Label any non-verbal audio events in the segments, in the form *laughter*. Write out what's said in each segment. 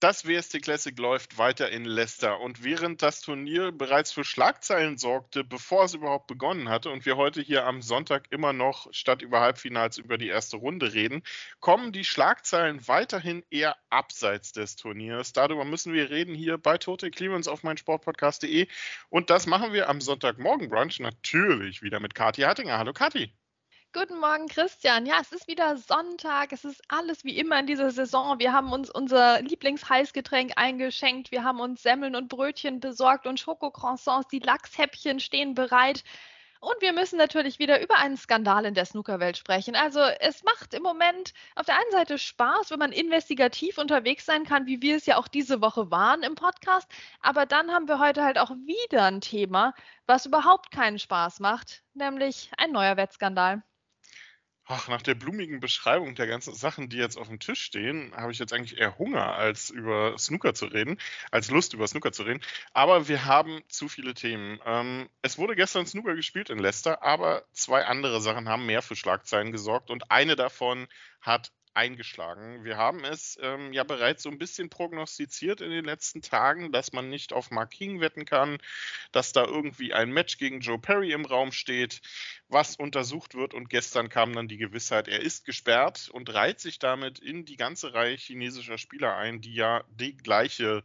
Das WST Classic läuft weiter in Leicester und während das Turnier bereits für Schlagzeilen sorgte, bevor es überhaupt begonnen hatte und wir heute hier am Sonntag immer noch statt über Halbfinals über die erste Runde reden, kommen die Schlagzeilen weiterhin eher abseits des Turniers. Darüber müssen wir reden hier bei Total Clearance auf meinsportpodcast.de und das machen wir am Sonntagmorgen Brunch natürlich wieder mit Kathi Hattinger. Hallo Kathi. Guten Morgen, Christian. Ja, es ist wieder Sonntag. Es ist alles wie immer in dieser Saison. Wir haben uns unser Lieblingsheißgetränk eingeschenkt. Wir haben uns Semmeln und Brötchen besorgt und Schokocroissants. Die Lachshäppchen stehen bereit. Und wir müssen natürlich wieder über einen Skandal in der Snookerwelt sprechen. Also es macht im Moment auf der einen Seite Spaß, wenn man investigativ unterwegs sein kann, wie wir es ja auch diese Woche waren im Podcast. Aber dann haben wir heute halt auch wieder ein Thema, was überhaupt keinen Spaß macht, nämlich ein neuer Wettskandal. Ach, nach der blumigen Beschreibung der ganzen Sachen, die jetzt auf dem Tisch stehen, habe ich jetzt eigentlich eher Hunger, als über Snooker zu reden, als Lust über Snooker zu reden. Aber wir haben zu viele Themen. Ähm, es wurde gestern Snooker gespielt in Leicester, aber zwei andere Sachen haben mehr für Schlagzeilen gesorgt und eine davon hat eingeschlagen. Wir haben es ähm, ja bereits so ein bisschen prognostiziert in den letzten Tagen, dass man nicht auf Mark King wetten kann, dass da irgendwie ein Match gegen Joe Perry im Raum steht, was untersucht wird. Und gestern kam dann die Gewissheit, er ist gesperrt und reiht sich damit in die ganze Reihe chinesischer Spieler ein, die ja die gleiche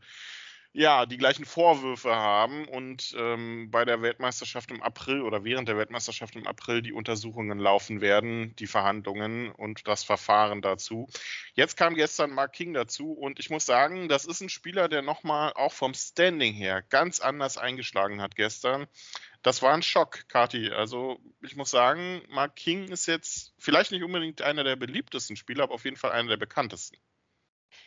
ja, die gleichen Vorwürfe haben und ähm, bei der Weltmeisterschaft im April oder während der Weltmeisterschaft im April die Untersuchungen laufen werden, die Verhandlungen und das Verfahren dazu. Jetzt kam gestern Mark King dazu und ich muss sagen, das ist ein Spieler, der nochmal auch vom Standing her ganz anders eingeschlagen hat gestern. Das war ein Schock, Kati. Also ich muss sagen, Mark King ist jetzt vielleicht nicht unbedingt einer der beliebtesten Spieler, aber auf jeden Fall einer der bekanntesten.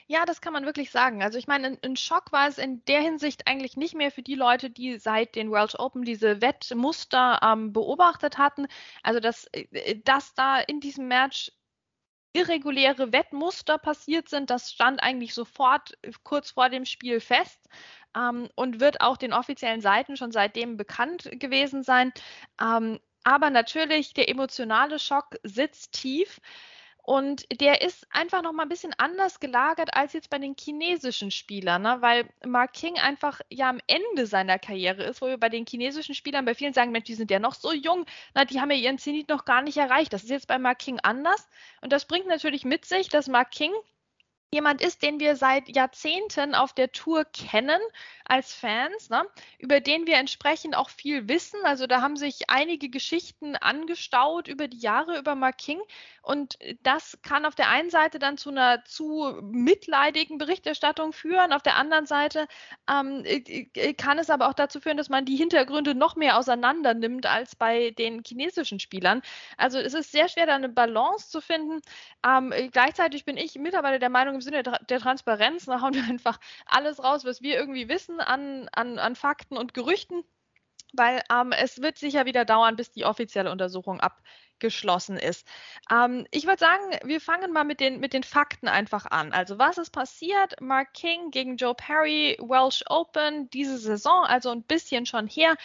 Ja, das kann man wirklich sagen. Also ich meine, ein Schock war es in der Hinsicht eigentlich nicht mehr für die Leute, die seit den Welsh Open diese Wettmuster ähm, beobachtet hatten. Also dass, äh, dass da in diesem Match irreguläre Wettmuster passiert sind, das stand eigentlich sofort äh, kurz vor dem Spiel fest ähm, und wird auch den offiziellen Seiten schon seitdem bekannt gewesen sein. Ähm, aber natürlich, der emotionale Schock sitzt tief. Und der ist einfach noch mal ein bisschen anders gelagert als jetzt bei den chinesischen Spielern, ne? weil Mark King einfach ja am Ende seiner Karriere ist, wo wir bei den chinesischen Spielern bei vielen sagen, Mensch, die sind ja noch so jung, na, die haben ja ihren Zenit noch gar nicht erreicht. Das ist jetzt bei Mark King anders. Und das bringt natürlich mit sich, dass Mark King jemand ist, den wir seit Jahrzehnten auf der Tour kennen als Fans, ne? über den wir entsprechend auch viel wissen. Also da haben sich einige Geschichten angestaut über die Jahre über Mark King und das kann auf der einen Seite dann zu einer zu mitleidigen Berichterstattung führen, auf der anderen Seite ähm, äh, äh, kann es aber auch dazu führen, dass man die Hintergründe noch mehr auseinander nimmt als bei den chinesischen Spielern. Also es ist sehr schwer, da eine Balance zu finden. Ähm, gleichzeitig bin ich mittlerweile der Meinung, im Sinne der Transparenz, da hauen wir *laughs* einfach alles raus, was wir irgendwie wissen an, an, an Fakten und Gerüchten weil ähm, es wird sicher wieder dauern, bis die offizielle Untersuchung ab, geschlossen ist. Ähm, ich würde sagen, wir fangen mal mit den, mit den Fakten einfach an. Also was ist passiert? Mark King gegen Joe Perry, Welsh Open, diese Saison, also ein bisschen schon her.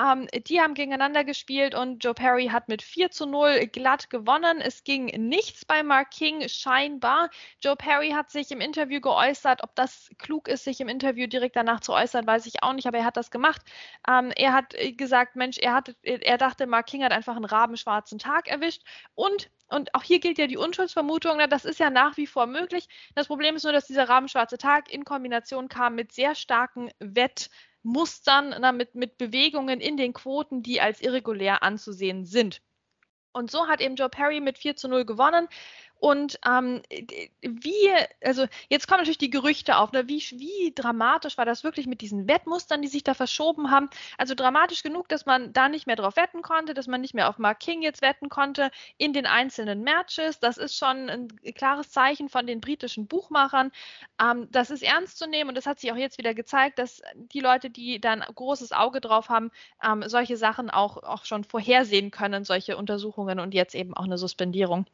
Ähm, die haben gegeneinander gespielt und Joe Perry hat mit 4 zu 0 glatt gewonnen. Es ging nichts bei Mark King, scheinbar. Joe Perry hat sich im Interview geäußert. Ob das klug ist, sich im Interview direkt danach zu äußern, weiß ich auch nicht, aber er hat das gemacht. Ähm, er hat gesagt, Mensch, er, hat, er dachte, Mark King hat einfach einen rabenschwarzen Tag Tag erwischt und und auch hier gilt ja die Unschuldsvermutung, na, das ist ja nach wie vor möglich. Das Problem ist nur, dass dieser rabenschwarze Tag in Kombination kam mit sehr starken Wettmustern, na, mit, mit Bewegungen in den Quoten, die als irregulär anzusehen sind. Und so hat eben Joe Perry mit 4 zu 0 gewonnen. Und ähm, wie, also jetzt kommen natürlich die Gerüchte auf, ne? wie, wie dramatisch war das wirklich mit diesen Wettmustern, die sich da verschoben haben. Also dramatisch genug, dass man da nicht mehr drauf wetten konnte, dass man nicht mehr auf Mark King jetzt wetten konnte in den einzelnen Matches. Das ist schon ein klares Zeichen von den britischen Buchmachern. Ähm, das ist ernst zu nehmen und das hat sich auch jetzt wieder gezeigt, dass die Leute, die da ein großes Auge drauf haben, ähm, solche Sachen auch, auch schon vorhersehen können, solche Untersuchungen und jetzt eben auch eine Suspendierung.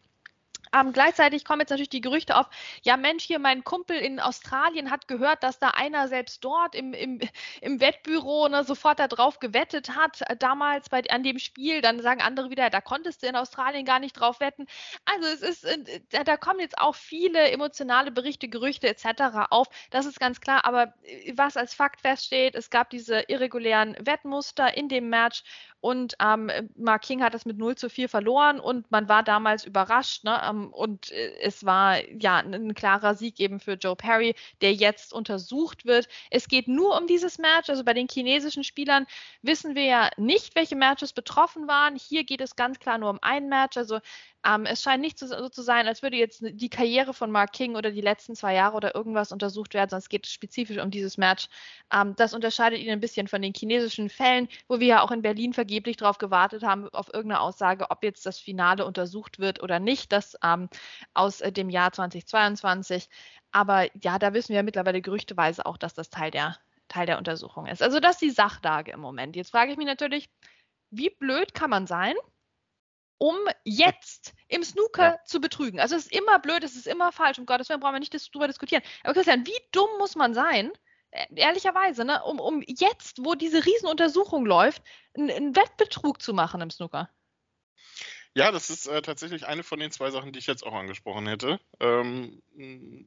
Ähm, gleichzeitig kommen jetzt natürlich die Gerüchte auf, ja Mensch, hier mein Kumpel in Australien hat gehört, dass da einer selbst dort im, im, im Wettbüro ne, sofort darauf gewettet hat, äh, damals bei, an dem Spiel. Dann sagen andere wieder, da konntest du in Australien gar nicht drauf wetten. Also es ist, äh, da, da kommen jetzt auch viele emotionale Berichte, Gerüchte etc. auf. Das ist ganz klar. Aber äh, was als Fakt feststeht, es gab diese irregulären Wettmuster in dem Match und ähm, Mark King hat das mit 0 zu 4 verloren und man war damals überrascht. Ne? Ähm, und äh, es war ja ein, klarer Sieg eben für Joe Perry, der jetzt untersucht wird. Es geht nur um dieses Match. Also bei den chinesischen Spielern wissen wir ja nicht, welche Matches betroffen waren. Hier geht es ganz klar nur um ein Match. Also ähm, es scheint nicht so, zu sein, als würde jetzt die Karriere von Mark King oder die letzten zwei Jahre oder irgendwas untersucht werden, sondern es geht spezifisch um dieses Match. Ähm, das unterscheidet ihn ein bisschen von den chinesischen Fällen, wo wir ja auch in Berlin vergeblich darauf gewartet haben, auf irgendeine Aussage, ob jetzt das Finale untersucht wird oder nicht, das ähm, aus äh, dem Jahr 2022. Aber ja, da wissen wir ja mittlerweile gerüchteweise auch, dass das Teil der, Teil der Untersuchung ist. Also das ist die Sachlage im Moment. Jetzt frage ich mich natürlich, wie blöd kann man sein, um jetzt im Snooker ja. zu betrügen. Also es ist immer blöd, es ist immer falsch, um Gottes Willen brauchen wir nicht darüber diskutieren. Aber Christian, wie dumm muss man sein, äh, ehrlicherweise, ne, um, um jetzt, wo diese Riesenuntersuchung läuft, einen Wettbetrug zu machen im Snooker? Ja, das ist äh, tatsächlich eine von den zwei Sachen, die ich jetzt auch angesprochen hätte. Ähm,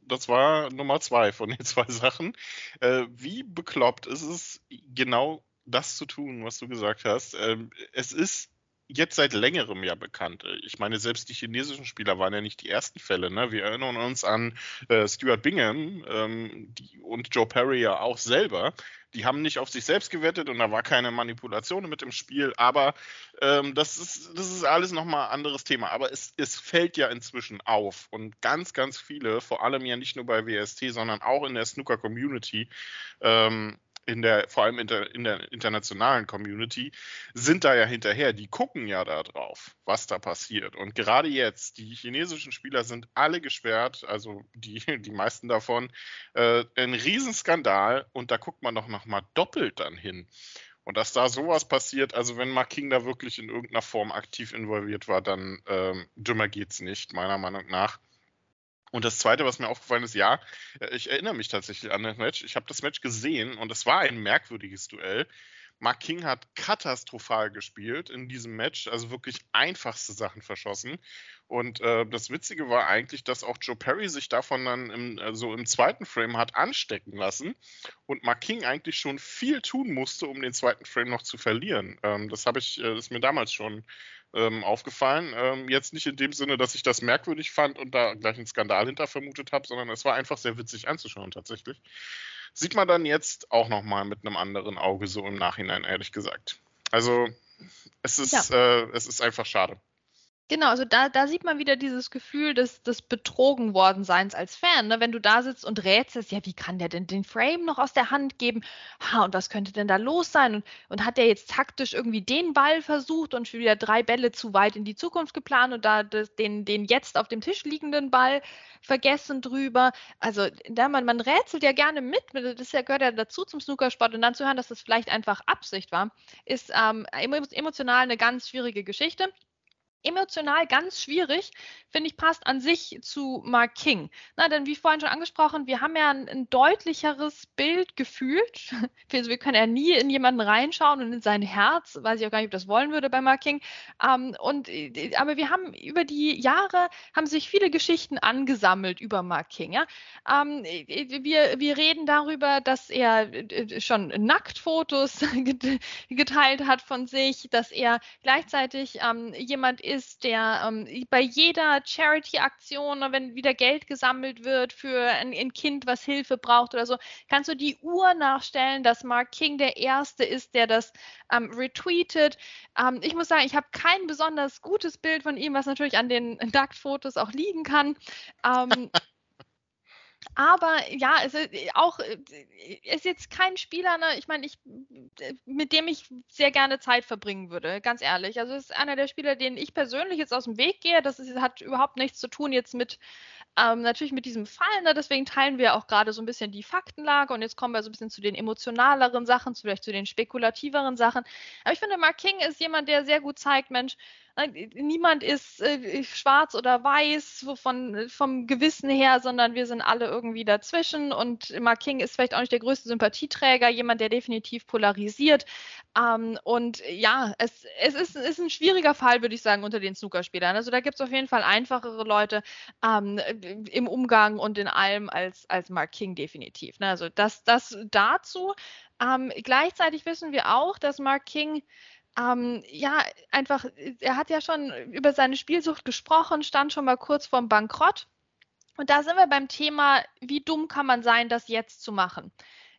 das war Nummer zwei von den *laughs* zwei Sachen. Äh, wie bekloppt ist es, genau das zu tun, was du gesagt hast? Ähm, es ist jetzt seit längerem ja bekannt. Ich meine, selbst die chinesischen Spieler waren ja nicht die ersten Fälle. Ne? Wir erinnern uns an äh, Stuart Bingham ähm, die, und Joe Perry ja auch selber. Die haben nicht auf sich selbst gewettet und da war keine Manipulation mit dem Spiel, aber ähm, das, ist, das ist alles nochmal ein anderes Thema. Aber es, es fällt ja inzwischen auf und ganz, ganz viele, vor allem ja nicht nur bei WST, sondern auch in der Snooker-Community, ähm, in der, vor allem in der, in der, internationalen Community, sind da ja hinterher. Die gucken ja da drauf, was da passiert. Und gerade jetzt, die chinesischen Spieler sind alle gesperrt, also die, die meisten davon. Äh, ein Riesenskandal und da guckt man doch nochmal doppelt dann hin. Und dass da sowas passiert, also wenn Mark King da wirklich in irgendeiner Form aktiv involviert war, dann ähm, dümmer geht's nicht, meiner Meinung nach. Und das Zweite, was mir aufgefallen ist, ja, äh, ich erinnere mich tatsächlich an das Match. Ich habe das Match gesehen und es war ein merkwürdiges Duell. Mark King hat katastrophal gespielt in diesem Match, also wirklich einfachste Sachen verschossen. Und äh, das Witzige war eigentlich, dass auch Joe Perry sich davon dann im, also im zweiten Frame hat anstecken lassen und Mark King eigentlich schon viel tun musste, um den zweiten Frame noch zu verlieren. Ähm, das habe ich, äh, ist mir damals schon ähm, aufgefallen. Ähm, jetzt nicht in dem Sinne, dass ich das merkwürdig fand und da gleich einen Skandal hinter vermutet habe, sondern es war einfach sehr witzig anzuschauen tatsächlich. Sieht man dann jetzt auch nochmal mit einem anderen Auge so im Nachhinein, ehrlich gesagt. Also es ist, ja. äh, es ist einfach schade. Genau, also da, da sieht man wieder dieses Gefühl des, des betrogen worden Seins als Fan. Ne? Wenn du da sitzt und rätselst, ja, wie kann der denn den Frame noch aus der Hand geben? Ha, und was könnte denn da los sein? Und, und hat der jetzt taktisch irgendwie den Ball versucht und wieder drei Bälle zu weit in die Zukunft geplant und da das, den, den jetzt auf dem Tisch liegenden Ball vergessen drüber? Also da man, man rätselt ja gerne mit, das gehört ja dazu zum Snookersport und dann zu hören, dass das vielleicht einfach Absicht war, ist ähm, emotional eine ganz schwierige Geschichte emotional ganz schwierig, finde ich, passt an sich zu Mark King. Na, denn wie vorhin schon angesprochen, wir haben ja ein, ein deutlicheres Bild gefühlt. *laughs* Also wir können ja nie in jemanden reinschauen und in sein Herz, weiß ich auch gar nicht, ob das wollen würde bei Mark King. Ähm, und, äh, aber wir haben über die Jahre, haben sich viele Geschichten angesammelt über Mark King. Ja? Ähm, wir, wir reden darüber, dass er äh, schon Nacktfotos *laughs* geteilt hat von sich, dass er gleichzeitig ähm, jemand ist, der ähm, bei jeder Charity-Aktion, wenn wieder Geld gesammelt wird für ein, ein, Kind, was Hilfe braucht oder so, kannst du die Uhr nachstellen, dass Mark King der Erste ist, der das ähm, retweetet. Ähm, ich muss sagen, ich habe kein besonders gutes Bild von ihm, was natürlich an den Nacktfotos auch liegen kann. *laughs* Aber ja, es ist äh, auch äh, ist jetzt kein Spieler, ne? ich meine, ich, mit dem ich sehr gerne Zeit verbringen würde, ganz ehrlich. Also es ist einer der Spieler, den ich persönlich jetzt aus dem Weg gehe. Das ist, hat überhaupt nichts zu tun jetzt mit ähm, natürlich mit diesem Fall. Ne? Deswegen teilen wir auch gerade so ein bisschen die Faktenlage und jetzt kommen wir so ein bisschen zu den emotionaleren Sachen, vielleicht zu den spekulativeren Sachen. Aber ich finde, Mark King ist jemand, der sehr gut zeigt, Mensch, niemand ist äh, schwarz oder weiß von, vom Gewissen her, sondern wir sind alle irgendwie dazwischen. Und Mark King ist vielleicht auch nicht der größte Sympathieträger, jemand, der definitiv polarisiert. Ähm, und ja, es, es ist, ist, ein schwieriger Fall, würde ich sagen, unter den Snookerspielern. Also da gibt es auf jeden Fall einfachere Leute ähm, im Umgang und in allem als, als Mark King definitiv. Ne? Also das, das dazu. Ähm, gleichzeitig wissen wir auch, dass Mark King ähm, ja, einfach, er hat ja schon über seine Spielsucht gesprochen, stand schon mal kurz vorm Bankrott. Und da sind wir beim Thema, wie dumm kann man sein, das jetzt zu machen?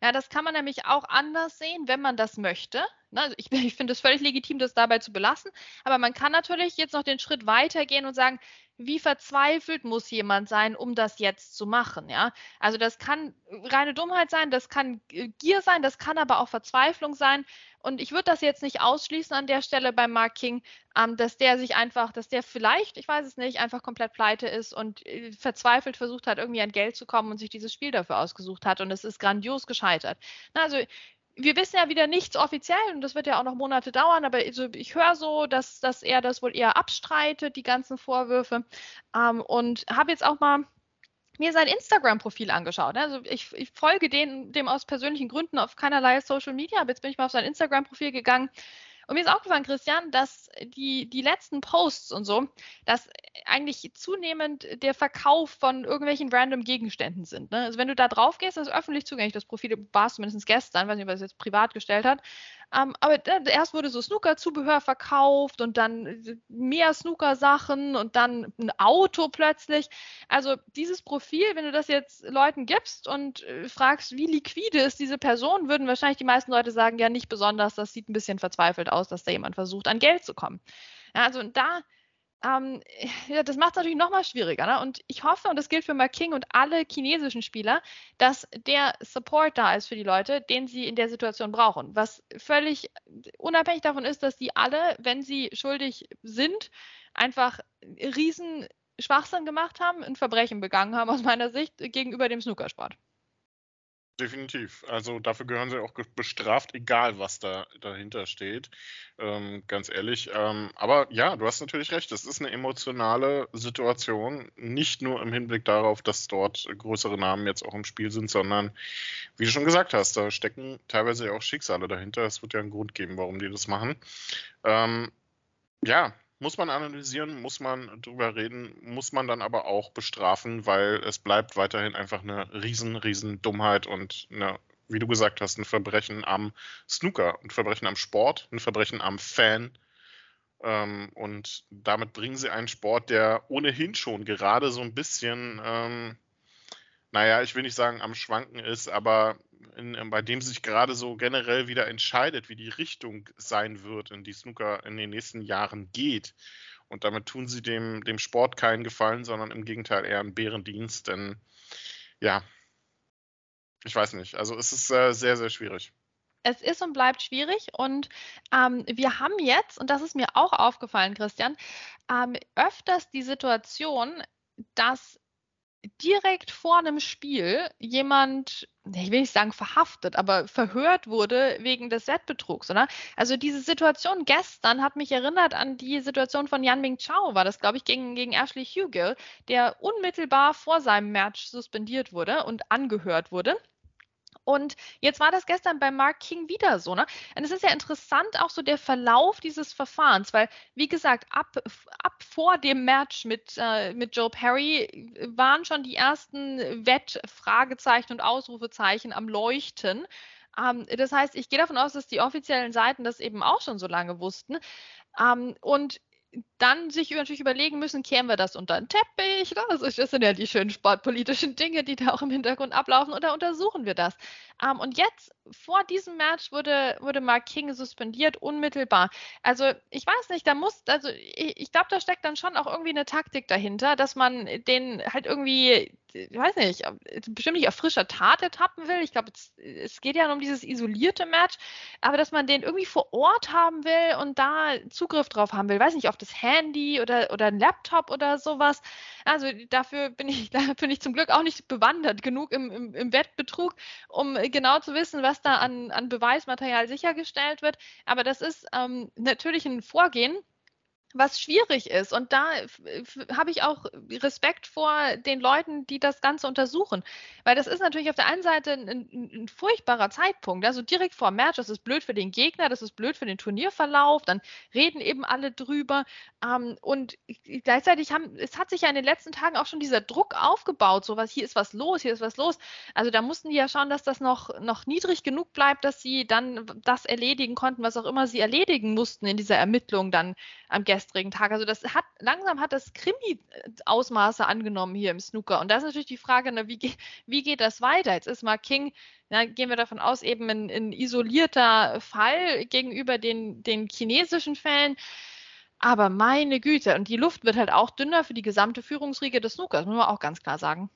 Ja, das kann man nämlich auch anders sehen, wenn man das möchte. Also ich, *laughs* ich finde es völlig legitim, das dabei zu belassen. Aber man kann natürlich jetzt noch den Schritt weitergehen und sagen, wie verzweifelt muss jemand sein, um das jetzt zu machen, ja? Also das kann reine Dummheit sein, das kann Gier sein, das kann aber auch Verzweiflung sein. Und ich würde das jetzt nicht ausschließen an der Stelle bei Mark King, ähm, dass der sich einfach, dass der vielleicht, ich weiß es nicht, einfach komplett pleite ist und äh, verzweifelt versucht hat, irgendwie an Geld zu kommen und sich dieses Spiel dafür ausgesucht hat und es ist grandios gescheitert. Na, also wir wissen ja wieder nichts offiziell und das wird ja auch noch Monate dauern, aber also ich höre so, dass, dass er das wohl eher abstreitet, die ganzen Vorwürfe. Ähm, und habe jetzt auch mal mir sein Instagram-Profil angeschaut. Also ich, ich folge den, dem aus persönlichen Gründen auf keinerlei Social Media, aber jetzt bin ich mal auf sein Instagram-Profil gegangen und mir ist aufgefallen, Christian, dass die, die letzten Posts und so, dass eigentlich zunehmend der Verkauf von irgendwelchen random Gegenständen sind. Ne? Also wenn du da drauf gehst, das ist öffentlich zugänglich, das Profil war es zumindest gestern, weiß nicht, er es jetzt privat gestellt hat, ähm, aber erst wurde so Snooker-Zubehör verkauft und dann mehr Snooker-Sachen und dann ein Auto plötzlich. Also dieses Profil, wenn du das jetzt Leuten gibst und äh, fragst, wie liquide ist diese Person, würden wahrscheinlich die meisten Leute sagen, ja nicht besonders, das sieht ein bisschen verzweifelt aus, dass da jemand versucht, an Geld zu kommen. Ja, also da ähm, *laughs* ja, das macht es natürlich nochmal schwieriger. Ne? Und ich hoffe, und das gilt für Mark King und alle chinesischen Spieler, dass der Support da ist für die Leute, den sie in der Situation brauchen. Was völlig unabhängig davon ist, dass die alle, wenn sie schuldig sind, einfach riesen Schwachsinn gemacht haben, ein Verbrechen begangen haben, aus meiner Sicht, gegenüber dem Snookersport. Definitiv. Also dafür gehören sie auch bestraft, egal was da dahinter steht. Ähm, ganz ehrlich. Ähm, aber ja, du hast natürlich recht. Es ist eine emotionale Situation. Nicht nur im Hinblick darauf, dass dort größere Namen jetzt auch im Spiel sind, sondern wie du schon gesagt hast, da stecken teilweise auch Schicksale dahinter. Es wird ja einen Grund geben, warum die das machen. Ähm, ja, muss man analysieren, muss man drüber reden, muss man dann aber auch bestrafen, weil es bleibt weiterhin einfach eine riesen, riesen Dummheit und eine, wie du gesagt hast, ein Verbrechen am Snooker, ein Verbrechen am Sport, ein Verbrechen am Fan. Ähm, und damit bringen sie einen Sport, der ohnehin schon gerade so ein bisschen, ähm, naja, ich will nicht sagen am Schwanken ist, aber in, ähm, bei dem sich gerade so generell wieder entscheidet, wie die Richtung sein wird, in die Snooker in den nächsten Jahren geht. Und damit tun sie dem, dem Sport keinen Gefallen, sondern im Gegenteil eher einen Bärendienst. Denn ja, ich weiß nicht. Also es ist äh, sehr, sehr schwierig es ist und bleibt schwierig. Und ähm, wir haben jetzt, und das ist mir auch aufgefallen, Christian, ähm, öfters die Situation, dass direkt vor einem Spiel jemand, ich will nicht sagen verhaftet, aber verhört wurde wegen des Wettbetrugs, oder? Also diese Situation gestern hat mich erinnert an die Situation von Yan Ming Chao, war das, glaube ich, gegen, gegen Ashley Hugill, der unmittelbar vor seinem Match suspendiert wurde und angehört wurde. Und jetzt war das gestern bei Mark King wieder so. Ne? Und es ist ja interessant auch so der Verlauf dieses Verfahrens, weil, wie gesagt, ab, ab vor dem Match mit, äh, mit Joe Perry waren schon die ersten Wettfragezeichen und Ausrufezeichen am Leuchten. Ähm, das heißt, ich gehe davon aus, dass die offiziellen Seiten das eben auch schon so lange wussten. Ähm, und dann sich natürlich überlegen müssen, kehren wir das unter den Teppich? Ne? Also das sind ja die schönen sportpolitischen Dinge, die da auch im Hintergrund ablaufen, oder untersuchen wir das? Ähm, und jetzt, vor diesem Match, wurde, wurde Mark King suspendiert, unmittelbar. Also ich weiß nicht, da muss, also ich, ich glaube, da steckt dann schon auch irgendwie eine Taktik dahinter, dass man den halt irgendwie, ich weiß nicht, bestimmt nicht auf frischer Tat ertappen will. Ich glaube, es, geht ja um dieses isolierte Match, aber dass man den irgendwie vor Ort haben will und da Zugriff drauf haben will. Weiß nicht, auf das Handy oder, oder ein Laptop oder sowas. Also dafür bin ich, *laughs* da bin ich zum Glück auch nicht bewandert genug im, im, im Wettbetrug, um genau zu wissen, was da an, an Beweismaterial sichergestellt wird. Aber das ist ähm, natürlich ein Vorgehen, was schwierig ist. Und da habe ich auch Respekt vor den Leuten, die das Ganze untersuchen. Weil das ist natürlich auf der einen Seite ein, ein, furchtbarer Zeitpunkt. Also direkt vor dem Match, das ist blöd für den Gegner, das ist blöd für den Turnierverlauf, dann reden eben alle drüber. Ähm, und gleichzeitig haben, es hat sich ja in den letzten Tagen auch schon dieser Druck aufgebaut, so was, hier ist was los, hier ist was los. Also da mussten die ja schauen, dass das noch, noch niedrig genug bleibt, dass sie dann das erledigen konnten, was auch immer sie erledigen mussten in dieser Ermittlung dann am gestrigen gestrigen Tag. Also das hat langsam hat das Krimi-Ausmaße angenommen hier im Snooker. Und da ist natürlich die Frage, ne, wie, wie geht das weiter? Jetzt ist mal King, na, gehen wir davon aus, eben ein, ein isolierter Fall gegenüber den, den chinesischen Fällen. Aber meine Güte, und die Luft wird halt auch dünner für die gesamte Führungsriege des Snookers, muss man auch ganz klar sagen.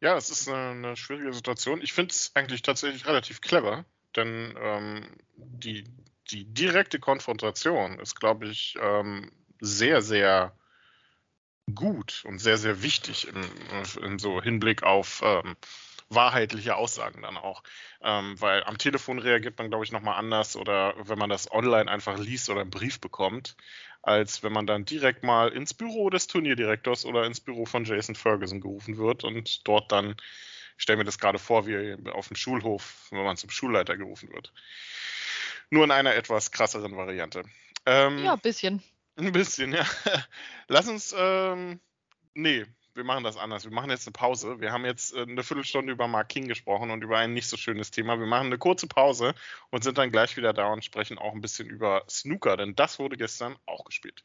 Ja, es ist eine, eine schwierige Situation. Ich finde es eigentlich tatsächlich relativ clever, denn ähm, die, die direkte Konfrontation ist, glaube ich, ähm, sehr, sehr gut und sehr, sehr wichtig in, in so Hinblick auf ähm, wahrheitliche Aussagen dann auch. Ähm, weil am Telefon reagiert man, glaube ich, nochmal anders oder wenn man das online einfach liest oder einen Brief bekommt, als wenn man dann direkt mal ins Büro des Turnierdirektors oder ins Büro von Jason Ferguson gerufen wird und dort dann, ich stelle mir das gerade vor, wie auf dem Schulhof, wenn man zum Schulleiter gerufen wird. Nur in einer etwas krasseren Variante. Ähm, ja, ein bisschen. Ein bisschen, ja. *laughs* Lass uns, ähm, nee, wir machen das anders. Wir machen jetzt eine Pause. Wir haben jetzt äh, eine Viertelstunde über Mark King gesprochen und über ein nicht so schönes Thema. Wir machen eine kurze Pause und sind dann gleich wieder da und sprechen auch ein bisschen über Snooker, denn das wurde gestern auch gespielt.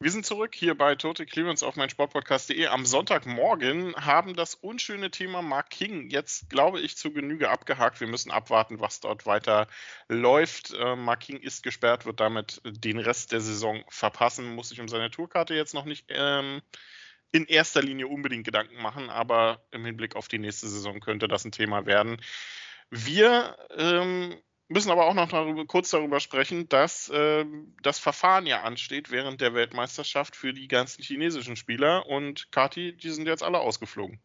Wir sind zurück hier bei Tote Clearance auf mein Sportpodcast.de. Am Sonntagmorgen haben das unschöne Thema Mark King jetzt, glaube ich, zu Genüge abgehakt. Wir müssen abwarten, was dort weiter läuft. Äh, Mark King ist gesperrt, wird damit den Rest der Saison verpassen, muss sich um seine Tourkarte jetzt noch nicht ähm, in erster Linie unbedingt Gedanken machen, aber im Hinblick auf die nächste Saison könnte das ein Thema werden. Wir ähm, müssen aber auch noch darüber, kurz darüber sprechen, dass äh, das Verfahren ja ansteht während der Weltmeisterschaft für die ganzen chinesischen Spieler und Kati, die sind jetzt alle ausgeflogen.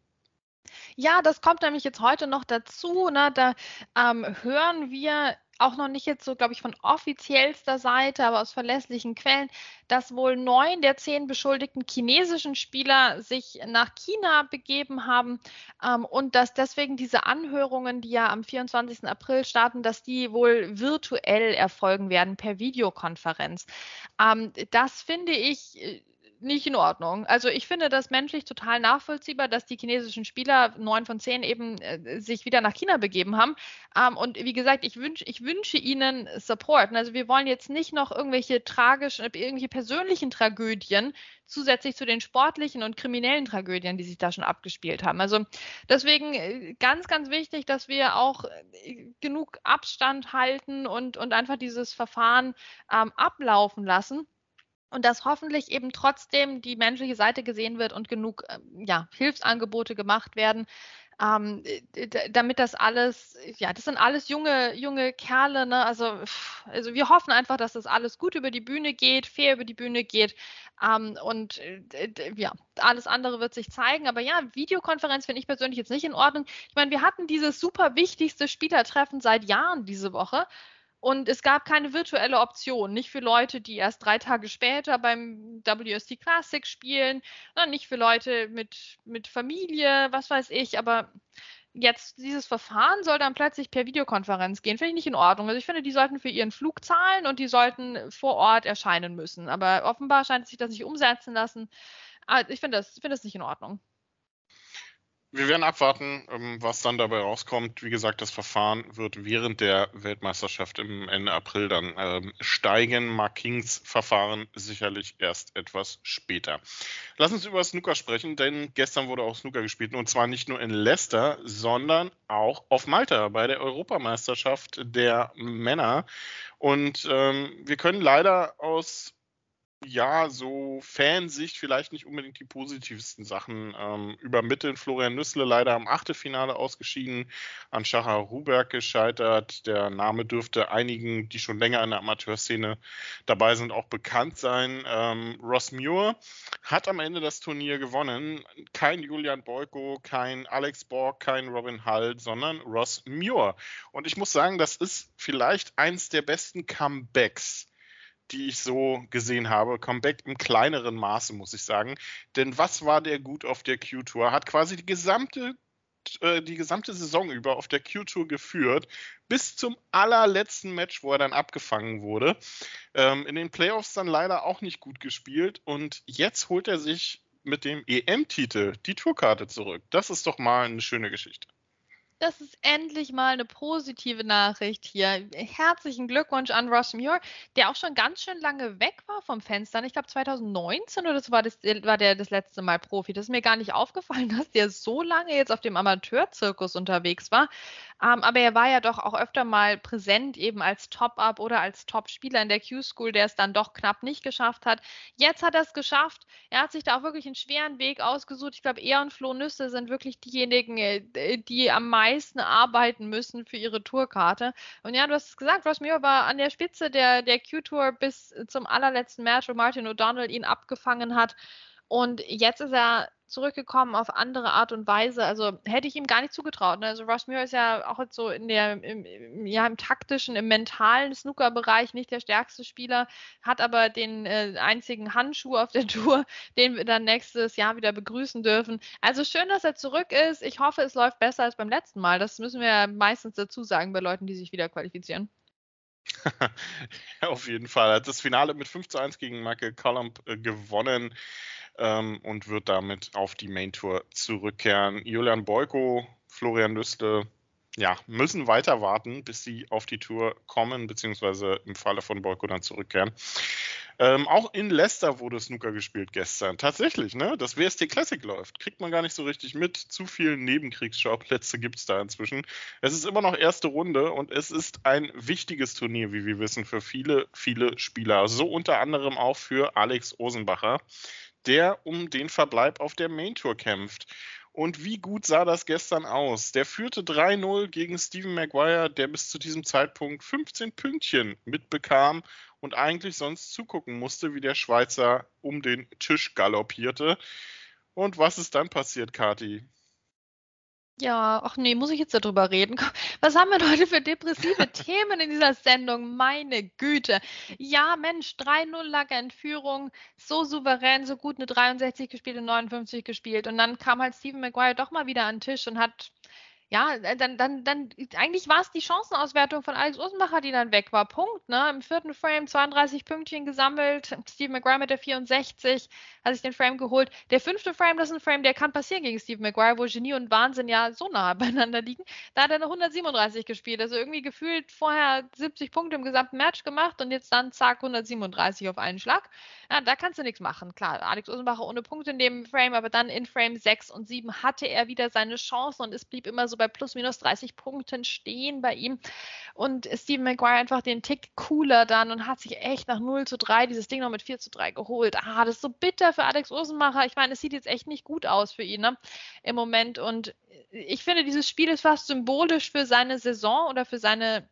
Ja, das kommt nämlich jetzt heute noch dazu. Ne? Da ähm, hören wir auch noch nicht jetzt so, glaube ich, von offiziellster Seite, aber aus verlässlichen Quellen, dass wohl neun der zehn beschuldigten chinesischen Spieler sich nach China begeben haben ähm, und dass deswegen diese Anhörungen, die ja am 24. April starten, dass die wohl virtuell erfolgen werden per Videokonferenz. Ähm, das finde ich äh, nicht in Ordnung. Also ich finde das menschlich total nachvollziehbar, dass die chinesischen Spieler neun von zehn eben äh, sich wieder nach China begeben haben. Ähm, und wie gesagt, ich, wünsch, ich wünsche ihnen Support. Also wir wollen jetzt nicht noch irgendwelche tragischen, irgendwelche persönlichen Tragödien zusätzlich zu den sportlichen und kriminellen Tragödien, die sich da schon abgespielt haben. Also deswegen äh, ganz, ganz wichtig, dass wir auch äh, genug Abstand halten und, und einfach dieses Verfahren ähm, ablaufen lassen und dass hoffentlich eben trotzdem die menschliche Seite gesehen wird und genug ähm, ja, Hilfsangebote gemacht werden, ähm, damit das alles, ja, das sind alles junge, junge Kerle, ne? Also, also wir hoffen einfach, dass das alles gut über die Bühne geht, fair über die Bühne geht. Ähm, und ja, alles andere wird sich zeigen. Aber ja, Videokonferenz finde ich persönlich jetzt nicht in Ordnung. Ich meine, wir hatten dieses super wichtigste Spielertreffen seit Jahren diese Woche. Und es gab keine virtuelle Option, nicht für Leute, die erst drei Tage später beim WST Classic spielen, nicht für Leute mit, mit Familie, was weiß ich, aber jetzt dieses Verfahren soll dann plötzlich per Videokonferenz gehen, finde ich nicht in Ordnung. Also ich finde, die sollten für ihren Flug zahlen und die sollten vor Ort erscheinen müssen. Aber offenbar scheint sich das nicht umsetzen lassen. Ah, ich finde das, find das nicht in Ordnung. Wir werden abwarten, ähm, was dann dabei rauskommt. Wie gesagt, das Verfahren wird während der Weltmeisterschaft im Ende April dann ähm, steigen. Mark Kings Verfahren sicherlich erst etwas später. Lass uns über Snooker sprechen, denn gestern wurde auch Snooker gespielt und zwar nicht nur in Leicester, sondern auch auf Malta bei der Europameisterschaft der Männer. Und ähm, wir können leider aus ja, so Fansicht vielleicht nicht unbedingt die positivsten Sachen ähm, übermitteln. Florian Nüssle leider am Achtelfinale ausgeschieden, an Shahar Ruberg gescheitert. Der Name dürfte einigen, die schon länger in der Amateurszene dabei sind, auch bekannt sein. Ähm, Ross Muir hat am Ende das Turnier gewonnen. Kein Julian Boyko, kein Alex Borg, kein Robin Hull, sondern Ross Muir. Und ich muss sagen, das ist vielleicht eins der besten Comebacks die ich so gesehen habe. Comeback im kleineren Maße, muss ich sagen. Denn was war der gut auf der Q-Tour? Hat quasi die gesamte äh, die gesamte Saison über auf der Q-Tour geführt, bis zum allerletzten Match, wo er dann abgefangen wurde. Ähm, in den Playoffs dann leider auch nicht gut gespielt und jetzt holt er sich mit dem EM-Titel die Tourkarte zurück. Das ist doch mal eine schöne Geschichte. Das ist endlich mal eine positive Nachricht hier. Herzlichen Glückwunsch an Ross Muir, der auch schon ganz schön lange weg war vom Fenster. Ich glaube 2019 oder so war, das, war der das letzte Mal Profi. Das ist mir gar nicht aufgefallen, *laughs* dass der so lange jetzt auf dem Amateurzirkus unterwegs war. Ähm, aber er war ja doch auch öfter mal präsent, eben als Top-Up oder als Top-Spieler in der Q-School, der es dann doch knapp nicht geschafft hat. Jetzt hat er es geschafft. Er hat sich da auch wirklich einen schweren Weg ausgesucht. Ich glaube, er und Flo Nüsse sind wirklich diejenigen, äh, die am meisten meisten arbeiten müssen für ihre Tourkarte. Und ja, du hast es gesagt, Ross Muir war an der Spitze der, der Q-Tour bis zum allerletzten Match, wo Martin O'Donnell ihn abgefangen hat. Und jetzt ist er zurückgekommen auf andere Art und Weise. Also hätte ich ihm gar nicht zugetraut. Ne? Also Ross Muir ist ja auch jetzt so in der, im, ja, im taktischen, im mentalen Snooker-Bereich nicht der stärkste Spieler, hat aber den äh, einzigen Handschuh auf der *laughs* Tour, den wir dann nächstes Jahr wieder begrüßen dürfen. Also schön, dass er zurück ist. Ich hoffe, es läuft besser als beim letzten Mal. Das müssen wir meistens dazu sagen bei Leuten, die sich wieder qualifizieren. *laughs* auf jeden Fall. Er hat das Finale mit 5 zu 1 gegen Michael Columb äh, gewonnen ähm, und wird damit auf die Main Tour zurückkehren. Julian Boyko, Florian Lüste, ja, müssen weiter warten, bis sie auf die Tour kommen, beziehungsweise im Falle von Boyko dann zurückkehren. Ähm, auch in Leicester wurde Snooker gespielt gestern. Tatsächlich, ne? Das WST Classic läuft. Kriegt man gar nicht so richtig mit. Zu viele Nebenkriegsschauplätze gibt es da inzwischen. Es ist immer noch erste Runde und es ist ein wichtiges Turnier, wie wir wissen, für viele, viele Spieler. So unter anderem auch für Alex Osenbacher der um den Verbleib auf der Main Tour kämpft. Und wie gut sah das gestern aus? Der führte 3-0 gegen Stephen Maguire, der bis zu diesem Zeitpunkt 15 Pünktchen mitbekam und eigentlich sonst zugucken musste, wie der Schweizer um den Tisch galoppierte. Und was ist dann passiert, Kati? Ja, ach nee, muss ich jetzt darüber reden? Was haben wir heute für depressive *laughs* Themen in dieser Sendung? Meine Güte. Ja, Mensch, 3-0 lag er in Führung, so souverän, so gut eine 63 gespielt und 59 gespielt. Und dann kam halt Stephen Maguire doch mal wieder an den Tisch und hat ja, äh, dann, dann, dann, eigentlich war es die Chancenauswertung von Alex Osenbacher, die dann weg war. Punkt, ne? Im vierten Frame 32 Pünktchen gesammelt. *laughs* Steve McGuire mit der 64 hat sich den Frame geholt. Der fünfte Frame, das ist ein Frame, der kann passieren gegen Steve McGuire, wo Genie und Wahnsinn ja so nah *laughs* beieinander liegen. Da hat er eine 137 gespielt. Also irgendwie gefühlt vorher 70 Punkte im gesamten Match gemacht und jetzt dann zack 137 auf einen Schlag. Ja, da kannst du nichts machen. Klar, Alex Osenbacher ohne Punkte in dem Frame, aber dann in Frame 6 und 7 hatte er wieder seine Chance und es blieb immer so bei plus minus 30 Punkten stehen bei ihm. Und Stephen Maguire einfach den Tick cooler dann und hat sich echt nach 0 zu 3 dieses Ding noch mit 4 zu 3 geholt. Ah, das ist so bitter für Alex Osenbacher. Ich meine, es sieht jetzt echt nicht gut aus für ihn ne, im Moment. Und ich finde, dieses Spiel ist fast symbolisch für seine Saison oder für seine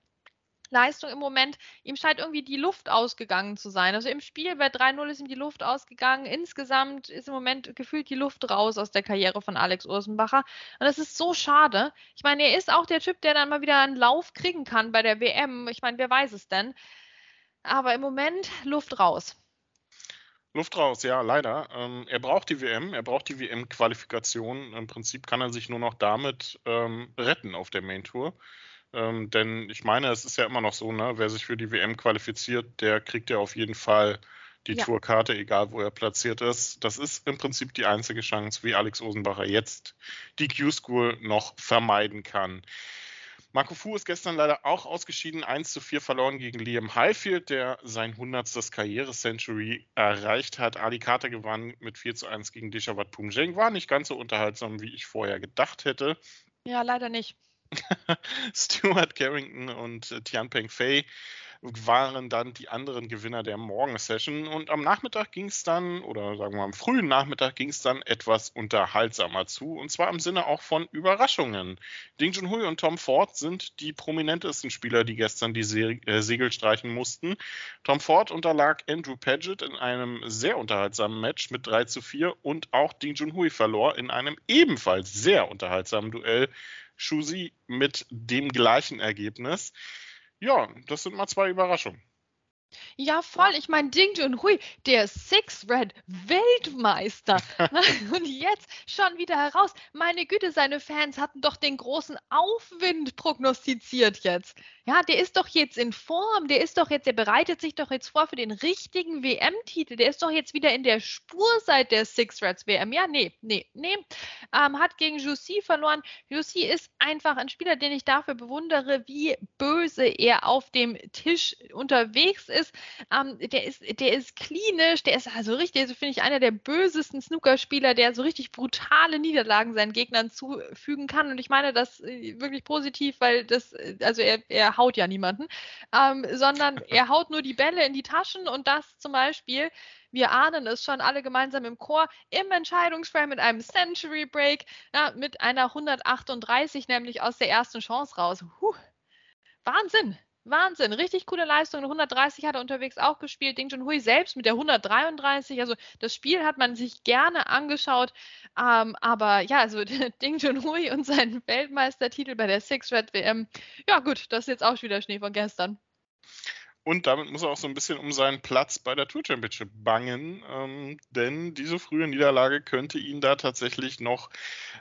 Leistung im Moment, ihm scheint irgendwie die Luft ausgegangen zu sein. Also im Spiel bei 3-0 ist ihm die Luft ausgegangen. Insgesamt ist im Moment gefühlt die Luft raus aus der Karriere von Alex Ursenbacher. Und das ist so schade. Ich meine, er ist auch der Typ, der dann mal wieder einen Lauf kriegen kann bei der WM. Ich meine, wer weiß es denn? Aber im Moment Luft raus. Luft raus, ja, leider. Ähm, er braucht die WM, er braucht die WM-Qualifikation. Im Prinzip kann er sich nur noch damit ähm, retten auf der Main Tour. Ähm, denn ich meine, es ist ja immer noch so, ne, wer sich für die WM qualifiziert, der kriegt ja auf jeden Fall die ja. Tourkarte, egal wo er platziert ist. Das ist im Prinzip die einzige Chance, wie Alex Osenbacher jetzt die Q-School noch vermeiden kann. Marco Fu ist gestern leider auch ausgeschieden, 1 zu 4 verloren gegen Liam Highfield, der sein 100. Karriere-Century erreicht hat. Ali Carter gewann mit 4 zu 1 gegen Dishawat Pumjeng. War nicht ganz so unterhaltsam, wie ich vorher gedacht hätte. Ja, leider nicht. *laughs* Stuart Carrington und äh, Tianpeng Fei waren dann die anderen Gewinner der Morgensession. Und am Nachmittag ging es dann, oder sagen wir am frühen Nachmittag ging es dann etwas unterhaltsamer zu. Und zwar im Sinne auch von Überraschungen. Ding Junhui und Tom Ford sind die prominentesten Spieler, die gestern die Se äh, Segel streichen mussten. Tom Ford unterlag Andrew Paget in einem sehr unterhaltsamen Match mit 3 zu 4 und auch Ding Junhui verlor in einem ebenfalls sehr unterhaltsamen Duell Shusi mit dem gleichen Ergebnis. Ja, das sind mal zwei Überraschungen. Ja, voll. Ich meine, Ding Junhui, der Six Red Weltmeister. *laughs* *laughs* und jetzt schon wieder heraus. Meine Güte, seine Fans hatten doch den großen Aufwind prognostiziert jetzt. Ja, der ist doch jetzt in Form. Der ist doch jetzt, der bereitet sich doch jetzt vor für den richtigen WM-Titel. Der ist doch jetzt wieder in der Spur seit der Six Reds WM. Ja, nee, nee, nee. Ähm, hat gegen Jussi verloren. Jussi ist einfach ein Spieler, den ich dafür bewundere, wie böse er auf dem Tisch unterwegs ist ist, ähm, der ist, der ist klinisch, der ist also richtig, also finde ich einer der bösesten Snookerspieler, der so richtig brutale Niederlagen seinen Gegnern zufügen kann. Und ich meine das äh, wirklich positiv, weil das, äh, also er, er haut ja niemanden, ähm, sondern *laughs* er haut nur die Bälle in die Taschen und das zum Beispiel wir ahnen es schon alle gemeinsam im Chor, im Entscheidungsframe mit einem Century Break, ja, mit einer 138 nämlich aus der ersten Chance raus. Puh. Wahnsinn! Wahnsinn, richtig coole Leistung. 130 hat er unterwegs auch gespielt. Ding Junhui selbst mit der 133. Also das Spiel hat man sich gerne angeschaut. Ähm, aber ja, also *laughs* Ding Junhui und seinen Weltmeistertitel bei der Six Red WM. Ja gut, das ist jetzt auch wieder Schnee von gestern. Und damit muss er auch so ein bisschen um seinen Platz bei der Tour Championship bangen, ähm, denn diese frühe Niederlage könnte ihn da tatsächlich noch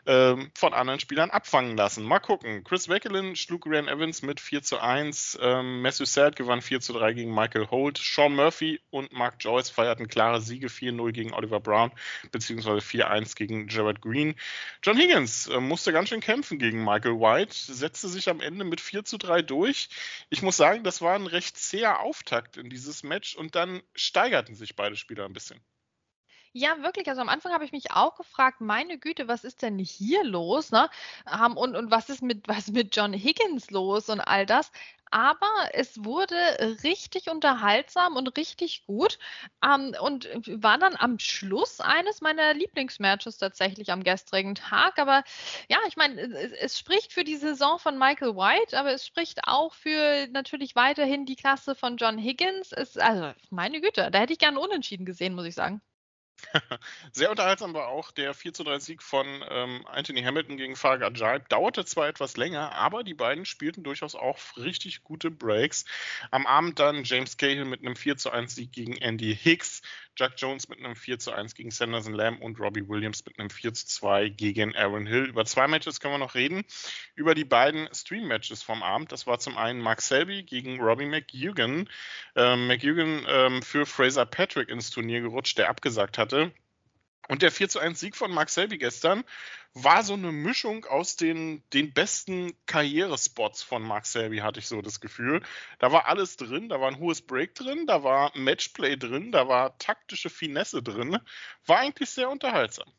ähm, von anderen Spielern abfangen lassen. Mal gucken. Chris Weckelin schlug Ryan Evans mit 4 zu 1. Ähm, Matthew Sad gewann 4 zu 3 gegen Michael Holt. Sean Murphy und Mark Joyce feierten klare Siege 4-0 gegen Oliver Brown, beziehungsweise 4-1 gegen Jared Green. John Higgins äh, musste ganz schön kämpfen gegen Michael White, setzte sich am Ende mit 4 zu 3 durch. Ich muss sagen, das war ein recht zäher Auftakt in dieses Match und dann steigerten sich beide Spieler ein bisschen. Ja, wirklich. Also am Anfang habe ich mich auch gefragt, meine Güte, was ist denn hier los? Ne? Um, und, und was ist mit *laughs* was mit John Higgins los und all das? aber es wurde richtig unterhaltsam und richtig gut ähm, und war dann am Schluss eines meiner Lieblingsmatches tatsächlich am gestrigen Tag. Aber ja, ich meine, es, es, spricht für die Saison von Michael White, aber es spricht auch für natürlich weiterhin die Klasse von John Higgins. Es, also, meine Güte, da hätte ich gerne unentschieden gesehen, muss ich sagen. *laughs* Sehr unterhaltsam war auch der 4 zu 3 Sieg von ähm, Anthony Hamilton gegen Farg Ajaib. Dauerte zwar etwas länger, aber die beiden spielten durchaus auch richtig gute Breaks. Am Abend dann James Cahill mit einem 4 zu 1 Sieg gegen Andy Hicks. Jack Jones mit einem 4 zu 1 gegen Sanderson Lamb und Robbie Williams mit einem 4 zu 2 gegen Aaron Hill. Über zwei Matches können wir noch reden. Über die beiden Stream-Matches vom Abend. Das war zum einen Mark Selby gegen Robbie McGugan. Ähm, McGugan ähm, für Fraser Patrick ins Turnier gerutscht, der abgesagt hatte. Und der 4 zu 1 Sieg von Mark Selby gestern war so eine Mischung aus den, den besten Karrierespots von Mark Selby, hatte ich so das Gefühl. Da war alles drin, da war ein hohes Break drin, da war Matchplay drin, da war taktische Finesse drin. War eigentlich sehr unterhaltsam.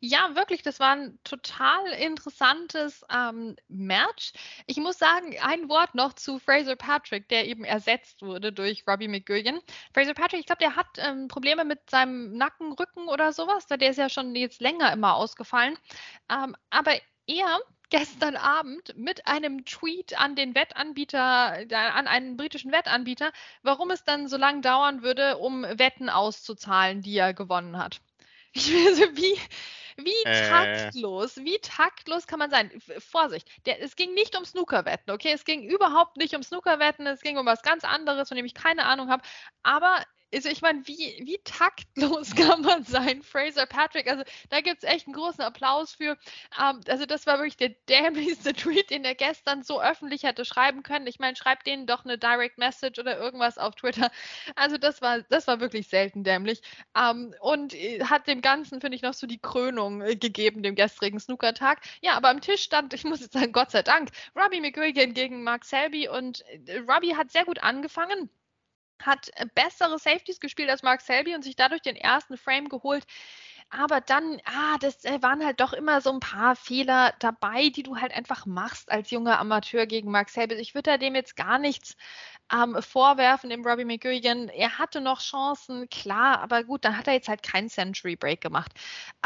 Ja, wirklich, das war ein total interessantes ähm, Match. Ich muss sagen, ein Wort noch zu Fraser Patrick, der eben ersetzt wurde durch Robbie McGuigan. Fraser Patrick, ich glaube, der hat ähm, Probleme mit seinem Nacken, Rücken oder sowas. Der ist ja schon jetzt länger immer ausgefallen. Ähm, aber er *laughs* gestern Abend mit einem Tweet an den Wettanbieter, an einen britischen Wettanbieter, warum es dann so lange dauern würde, um Wetten auszuzahlen, die er gewonnen hat. *laughs* Ich weiß, wie, wie äh. taktlos, wie taktlos kann man sein? Vorsicht, der, es ging nicht um Snookerwetten, okay? Es ging überhaupt nicht um Snookerwetten, es ging um was ganz anderes, von dem ich keine Ahnung habe. Aber also ich meine, wie, wie taktlos *laughs* kann man sein, Fraser Patrick? Also da gibt es echt einen großen Applaus für. Ähm, also das war wirklich der *laughs* dämlichste Tweet, den er gestern so öffentlich hätte schreiben können. Ich meine, schreibt denen doch eine Direct Message oder irgendwas auf Twitter. *laughs* Also das war, das war wirklich selten dämlich. Ähm, und äh, hat dem Ganzen, finde ich, noch so die Krönung äh, gegeben, dem gestrigen Snookertag. Ja, aber am Tisch stand, ich muss jetzt sagen, Gott sei Dank, Robbie McGuigan gegen Mark Selby und äh, Robbie hat sehr gut angefangen hat äh, bessere Safeties gespielt als Mark Selby und sich dadurch den ersten Frame geholt. Aber dann, ah, das äh, waren halt doch immer so ein paar Fehler dabei, die du halt einfach machst als junger Amateur gegen Mark Selby. Ich würde da dem jetzt gar nichts ähm, vorwerfen, dem Robbie McGuigan. Er hatte noch Chancen, klar, aber gut, dann hat er jetzt halt keinen Century Break gemacht.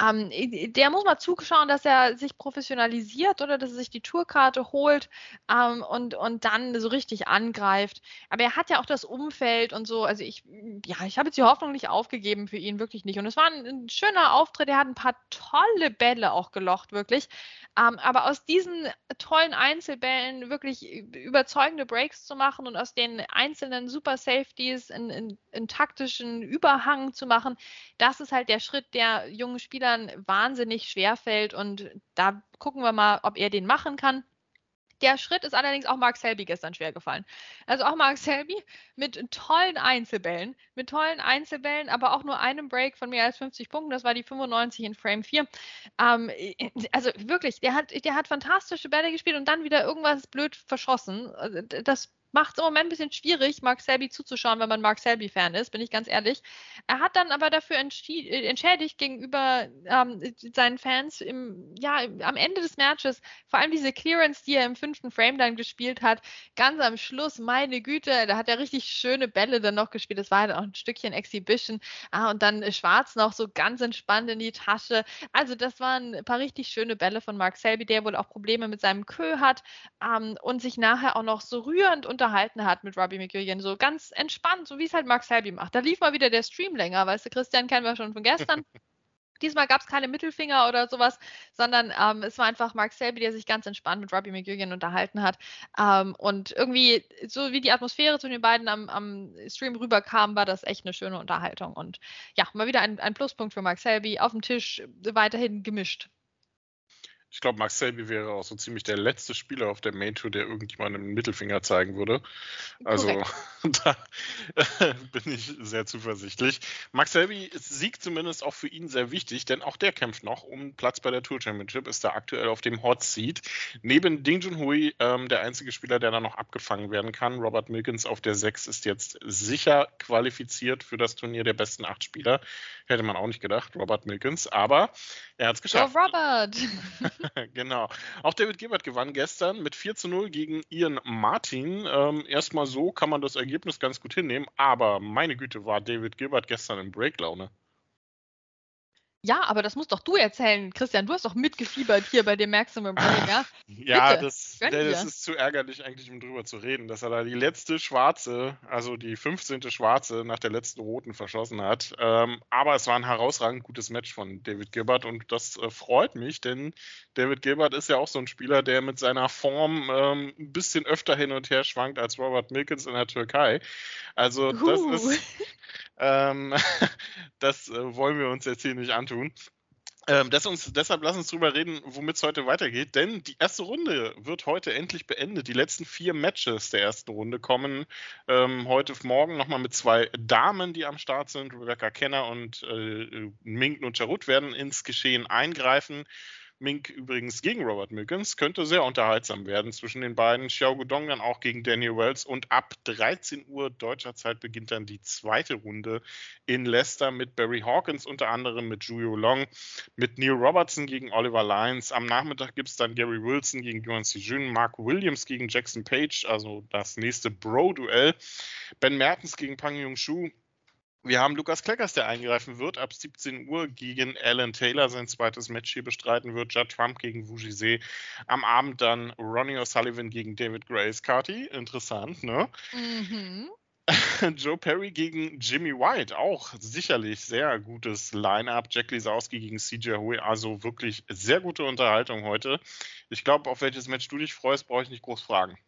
Ähm, der muss mal zuschauen, dass er sich professionalisiert oder dass er sich die Tourkarte holt ähm, und, und dann so richtig angreift. Aber er hat ja auch das Umfeld und so. Also ich, ja, ich habe jetzt die Hoffnung nicht aufgegeben für ihn, wirklich nicht. Und es war ein, ein schöner Auftritt. Er hat ein paar tolle Bälle auch gelocht, wirklich. Ähm, aber aus diesen tollen Einzelbällen wirklich überzeugende Breaks zu machen und aus den einzelnen Super Safeties einen, taktischen Überhang zu machen, das ist halt der Schritt, der jungen Spielern wahnsinnig schwer fällt. Und da gucken wir mal, ob er den machen kann. Der Schritt ist allerdings auch Mark Selby gestern schwer gefallen. Also auch Mark Selby mit tollen Einzelbällen, mit tollen Einzelbällen, aber auch nur einem Break von mehr als 50 Punkten. Das war die 95 in Frame 4. Ähm, also wirklich, der hat, der hat fantastische Bälle gespielt und dann wieder irgendwas blöd verschossen. Also das macht es im Moment ein bisschen schwierig, Mark Selby zuzuschauen, wenn man Mark Selby-Fan ist, bin ich ganz ehrlich. Er hat dann aber dafür äh, entschädigt gegenüber ähm, seinen Fans im, ja, am Ende des Matches, vor allem diese Clearance, die er im fünften Frame dann gespielt hat, ganz am Schluss, meine Güte, da hat er richtig schöne Bälle dann noch gespielt. Das war halt auch ein Stückchen Exhibition. Ah, und dann Schwarz noch so ganz entspannt in die Tasche. Also, das waren ein paar richtig schöne Bälle von Mark Selby, der wohl auch Probleme mit seinem Kö hat ähm, und sich nachher auch noch so rührend und unterhalten hat mit Robbie McGuigan. So ganz entspannt, so wie es halt Mark Selby macht. Da lief mal wieder der Stream länger, weißt du, Christian kennen wir schon von gestern. *laughs* Diesmal gab es keine Mittelfinger oder sowas, sondern ähm, es war einfach Mark Selby, der sich ganz entspannt mit Robbie McGuigan unterhalten hat. Ähm, und irgendwie, so wie die Atmosphäre zwischen den beiden am, am, Stream rüberkam, war das echt eine schöne Unterhaltung. Und ja, mal wieder ein, ein Pluspunkt für Mark Selby. Auf dem Tisch weiterhin gemischt. Ich glaube, Max Selby wäre auch so ziemlich der letzte Spieler auf der Main Tour, der irgendjemandem einen Mittelfinger zeigen würde. Also *laughs* da äh, *laughs* bin ich sehr zuversichtlich. Max Selby ist Sieg zumindest auch für ihn sehr wichtig, denn auch der kämpft noch um Platz bei der Tour Championship, ist da aktuell auf dem Hot Seat. Neben Ding Junhui ähm, der einzige Spieler, der da noch abgefangen werden kann. Robert Milkins auf der 6 ist jetzt sicher qualifiziert für das Turnier der besten acht Spieler. Hätte man auch nicht gedacht, Robert Milkins, aber er hat es geschafft. Oh, Robert! *laughs* *laughs* genau. Auch David Gilbert gewann gestern mit 4 zu 0 gegen Ian Martin. Ähm, erstmal so kann man das Ergebnis ganz gut hinnehmen, aber meine Güte war David Gilbert gestern in Breaklaune. Ja, aber das musst doch du erzählen, Christian. Du hast doch mitgefiebert hier bei dem Maximum Break, ja? *laughs* ja, das, das ist zu ärgerlich eigentlich, um drüber zu reden, dass er da die letzte Schwarze, also die 15. Schwarze nach der letzten Roten verschossen hat. Ähm, aber es war ein herausragend gutes Match von David Gilbert und das äh, freut mich, denn David Gilbert ist ja auch so ein Spieler, der mit seiner Form ähm, ein bisschen öfter hin und her schwankt als Robert Milkins in der Türkei. Also das uh. ist ähm, *laughs* das äh, wollen wir uns jetzt hier nicht antun. Ähm, uns, deshalb lass uns drüber reden, womit es heute weitergeht. Denn die erste Runde wird heute endlich beendet. Die letzten vier Matches der ersten Runde kommen ähm, heute Morgen nochmal mit zwei Damen, die am Start sind. Rebecca Kenner und äh, Mink Nutscharut werden ins Geschehen eingreifen. Mink übrigens gegen Robert Milkins, könnte sehr unterhaltsam werden zwischen den beiden. Xiao Gudong dann auch gegen Daniel Wells und ab 13 Uhr deutscher Zeit beginnt dann die zweite Runde in Leicester mit Barry Hawkins, unter anderem mit Julio Long, mit Neil Robertson gegen Oliver Lyons. Am Nachmittag gibt es dann Gary Wilson gegen Yuan Jun, Mark Williams gegen Jackson Page, also das nächste Bro-Duell. Ben Mertens gegen Pang Jung Shu wir haben Lukas Kleckers, der eingreifen wird, ab 17 Uhr gegen Alan Taylor sein zweites Match hier bestreiten wird. Judd Trump gegen Vujise. Am Abend dann Ronnie O'Sullivan gegen David Grace Carty. Interessant, ne? Mhm. *laughs* Joe Perry gegen Jimmy White, auch sicherlich sehr gutes Line-up. Jack Lisowski gegen CJ Hui, also wirklich sehr gute Unterhaltung heute. Ich glaube, auf welches Match du dich freust, brauche ich nicht groß fragen.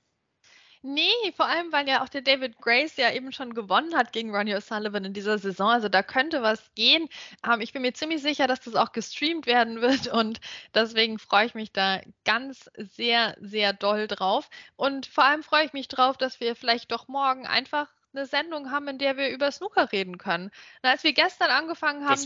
Nee, vor allem, weil ja auch der David Grace ja eben schon gewonnen hat gegen Ronnie O'Sullivan in dieser Saison. Also da könnte was gehen. Ähm, ich bin mir ziemlich sicher, dass das auch gestreamt werden wird und deswegen freue ich mich da ganz sehr, sehr doll drauf. Und vor allem freue ich mich drauf, dass wir vielleicht doch morgen einfach eine Sendung haben, in der wir über Snooker reden können. Und als wir gestern angefangen haben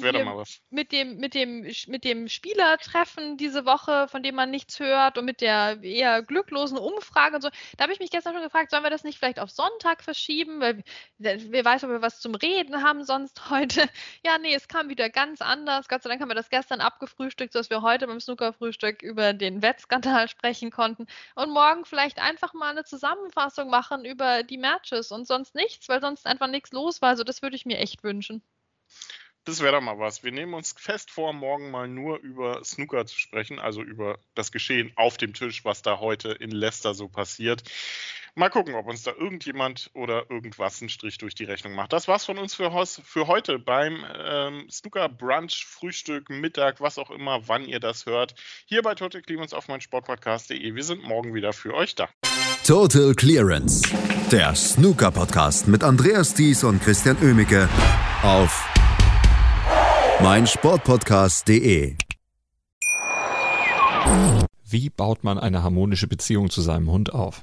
mit dem mit dem mit dem Spielertreffen diese Woche, von dem man nichts hört und mit der eher glücklosen Umfrage und so, da habe ich mich gestern schon gefragt, sollen wir das nicht vielleicht auf Sonntag verschieben, weil wer weiß, ob wir was zum Reden haben sonst *laughs* heute. Ja, nee, es kam wieder ganz anders. Gott sei Dank haben wir das gestern abgefrühstückt, sodass wir heute beim Snookerfrühstück über den Wettskandal *laughs* sprechen konnten und morgen vielleicht einfach mal eine Zusammenfassung machen über die Matches und sonst nicht nichts, weil sonst einfach nichts los war. Also das würde ich mir echt wünschen. Das wäre doch mal was. Wir nehmen uns fest vor, morgen mal nur über Snooker zu sprechen, also über das Geschehen auf dem Tisch, was da heute in Leicester so passiert. Mal gucken, ob uns da irgendjemand oder irgendwas einen Strich durch die Rechnung macht. Das war's von uns für, für heute beim ähm, Snooker Brunch, Frühstück, Mittag, was auch immer, wann ihr das hört. Hier bei Total Clemens auf mein Sportpodcast.de. Wir sind morgen wieder für euch da. Total Clearance, der Snooker Podcast mit Andreas Thies und Christian Ömicke auf meinsportpodcast.de. Wie baut man eine harmonische Beziehung zu seinem Hund auf?